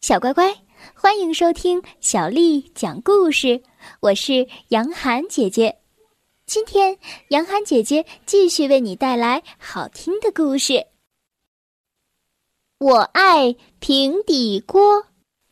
小乖乖，欢迎收听小丽讲故事。我是杨涵姐姐，今天杨涵姐姐继续为你带来好听的故事。我爱平底锅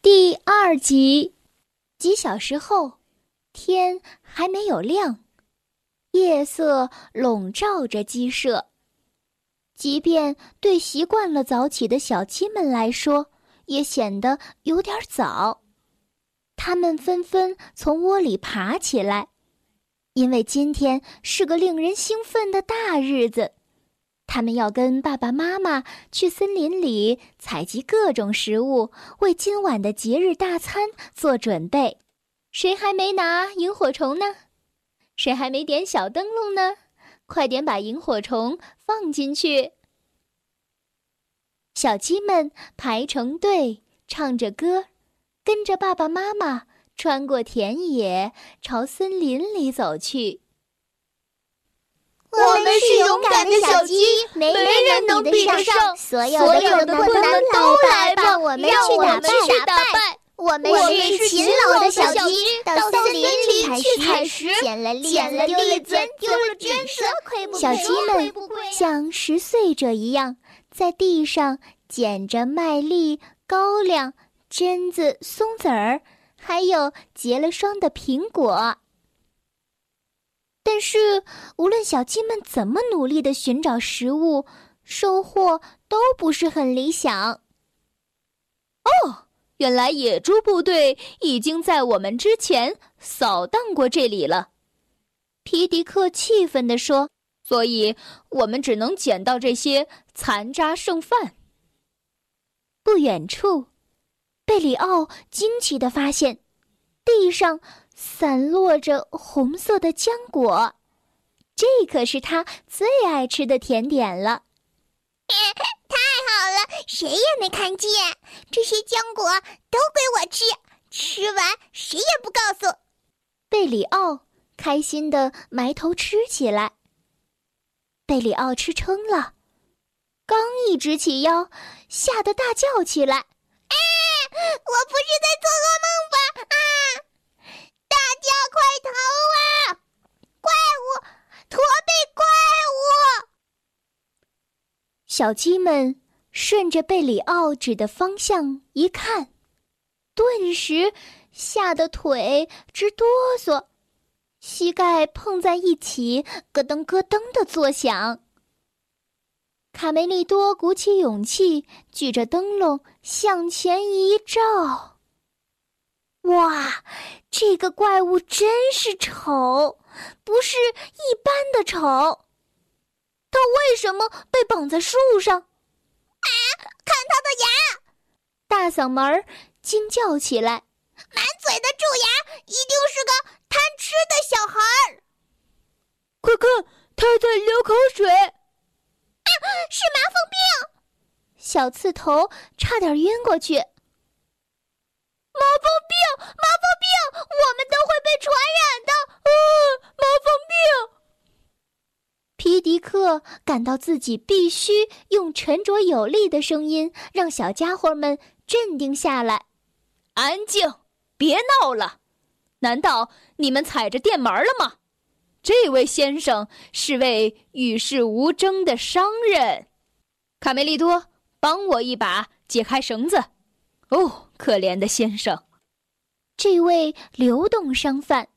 第二集。几小时后，天还没有亮，夜色笼罩着鸡舍。即便对习惯了早起的小鸡们来说，也显得有点早，他们纷纷从窝里爬起来，因为今天是个令人兴奋的大日子，他们要跟爸爸妈妈去森林里采集各种食物，为今晚的节日大餐做准备。谁还没拿萤火虫呢？谁还没点小灯笼呢？快点把萤火虫放进去！小鸡们排成队，唱着歌，跟着爸爸妈妈穿过田野，朝森林里走去。我们是勇敢的小鸡，没人能比得上。所有的困难都来吧，让我们去打败。我们是勤劳的小鸡，到森林里去采食，捡了栗子，丢了菌子。小鸡们像拾穗者一样。在地上捡着麦粒、高粱、榛子、松子儿，还有结了霜的苹果。但是，无论小鸡们怎么努力的寻找食物，收获都不是很理想。哦，原来野猪部队已经在我们之前扫荡过这里了。皮迪克气愤地说。所以我们只能捡到这些残渣剩饭。不远处，贝里奥惊奇的发现，地上散落着红色的浆果，这可是他最爱吃的甜点了。太好了，谁也没看见，这些浆果都归我吃，吃完谁也不告诉。贝里奥开心的埋头吃起来。贝里奥吃撑了，刚一直起腰，吓得大叫起来：“啊！我不是在做噩梦吧？啊！大家快逃啊！怪物，驼背怪物！”小鸡们顺着贝里奥指的方向一看，顿时吓得腿直哆嗦。膝盖碰在一起，咯噔咯噔的作响。卡梅利多鼓起勇气，举着灯笼向前一照。哇，这个怪物真是丑，不是一般的丑。它为什么被绑在树上？啊！看它的牙！大嗓门儿惊叫起来。满嘴的蛀牙，一定是个贪吃的小孩儿。快看，他在流口水！啊，是麻风病！小刺头差点晕过去。麻风病，麻风病，我们都会被传染的！啊，麻风病！皮迪克感到自己必须用沉着有力的声音让小家伙们镇定下来。安静。别闹了！难道你们踩着电门了吗？这位先生是位与世无争的商人。卡梅利多，帮我一把，解开绳子。哦，可怜的先生！这位流动商贩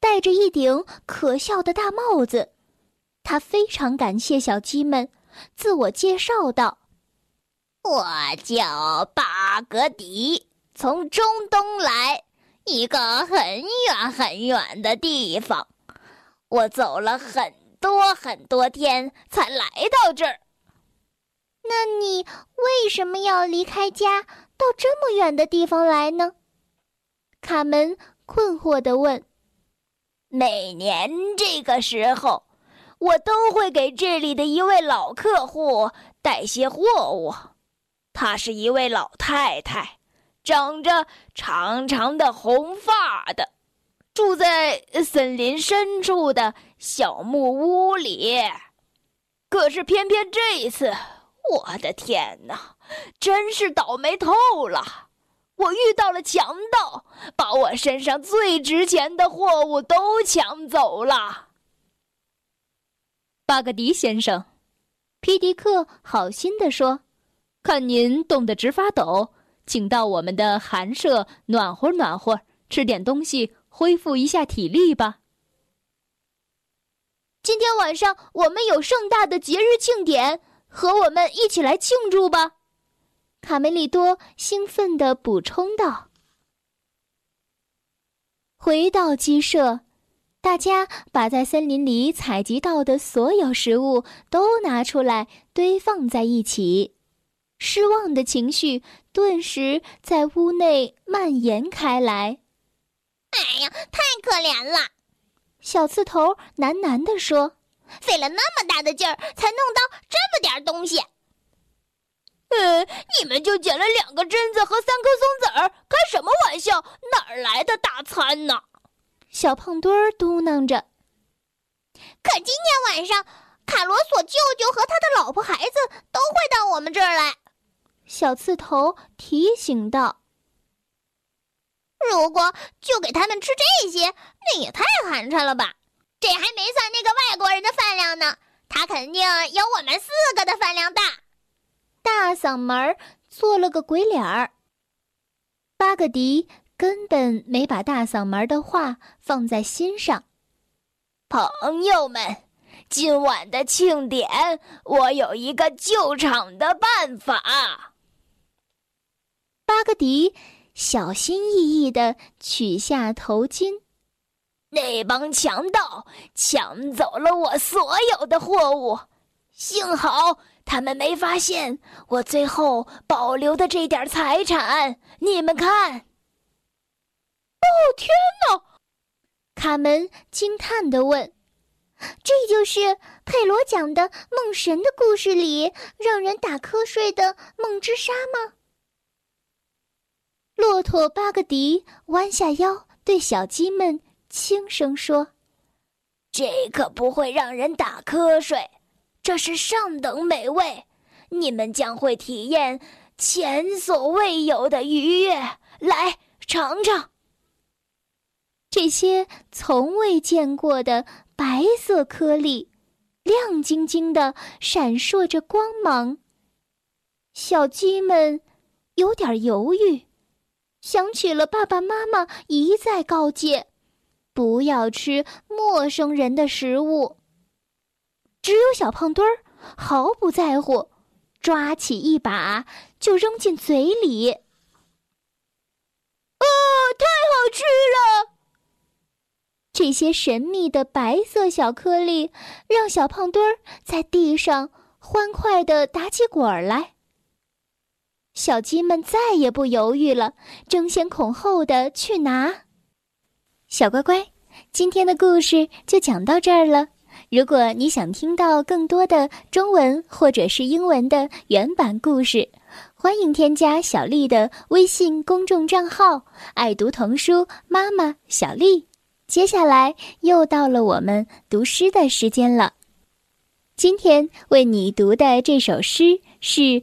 戴着一顶可笑的大帽子，他非常感谢小鸡们，自我介绍道：“我叫巴格迪。”从中东来，一个很远很远的地方，我走了很多很多天才来到这儿。那你为什么要离开家到这么远的地方来呢？卡门困惑地问。每年这个时候，我都会给这里的一位老客户带些货物。她是一位老太太。长着长长的红发的，住在森林深处的小木屋里。可是偏偏这一次，我的天哪，真是倒霉透了！我遇到了强盗，把我身上最值钱的货物都抢走了。巴格迪先生，皮迪克好心地说：“看您冻得直发抖，请到我们的寒舍暖和暖和，吃点东西，恢复一下体力吧。”今天晚上我们有盛大的节日庆典，和我们一起来庆祝吧！卡梅利多兴奋地补充道。回到鸡舍，大家把在森林里采集到的所有食物都拿出来堆放在一起，失望的情绪顿时在屋内蔓延开来。哎呀，太可怜了！小刺头喃喃地说：“费了那么大的劲儿，才弄到这么点东西。”“呃，你们就捡了两个榛子和三颗松子儿，开什么玩笑？哪儿来的大餐呢？”小胖墩儿嘟囔着。“可今天晚上，卡罗索舅舅和他的老婆孩子都会到我们这儿来。”小刺头提醒道。如果就给他们吃这些，那也太寒碜了吧！这还没算那个外国人的饭量呢，他肯定有我们四个的饭量大。大嗓门儿做了个鬼脸儿。巴格迪根本没把大嗓门的话放在心上。朋友们，今晚的庆典，我有一个救场的办法。巴格迪。小心翼翼地取下头巾。那帮强盗抢走了我所有的货物，幸好他们没发现我最后保留的这点财产。你们看！哦，天哪！卡门惊叹地问：“这就是佩罗讲的梦神的故事里让人打瞌睡的梦之沙吗？”骆驼巴格迪弯下腰，对小鸡们轻声说：“这可不会让人打瞌睡，这是上等美味，你们将会体验前所未有的愉悦。来尝尝这些从未见过的白色颗粒，亮晶晶的，闪烁着光芒。”小鸡们有点犹豫。想起了爸爸妈妈一再告诫，不要吃陌生人的食物。只有小胖墩儿毫不在乎，抓起一把就扔进嘴里。啊，太好吃了！这些神秘的白色小颗粒让小胖墩儿在地上欢快地打起滚儿来。小鸡们再也不犹豫了，争先恐后的去拿。小乖乖，今天的故事就讲到这儿了。如果你想听到更多的中文或者是英文的原版故事，欢迎添加小丽的微信公众账号“爱读童书妈妈小丽”。接下来又到了我们读诗的时间了。今天为你读的这首诗是。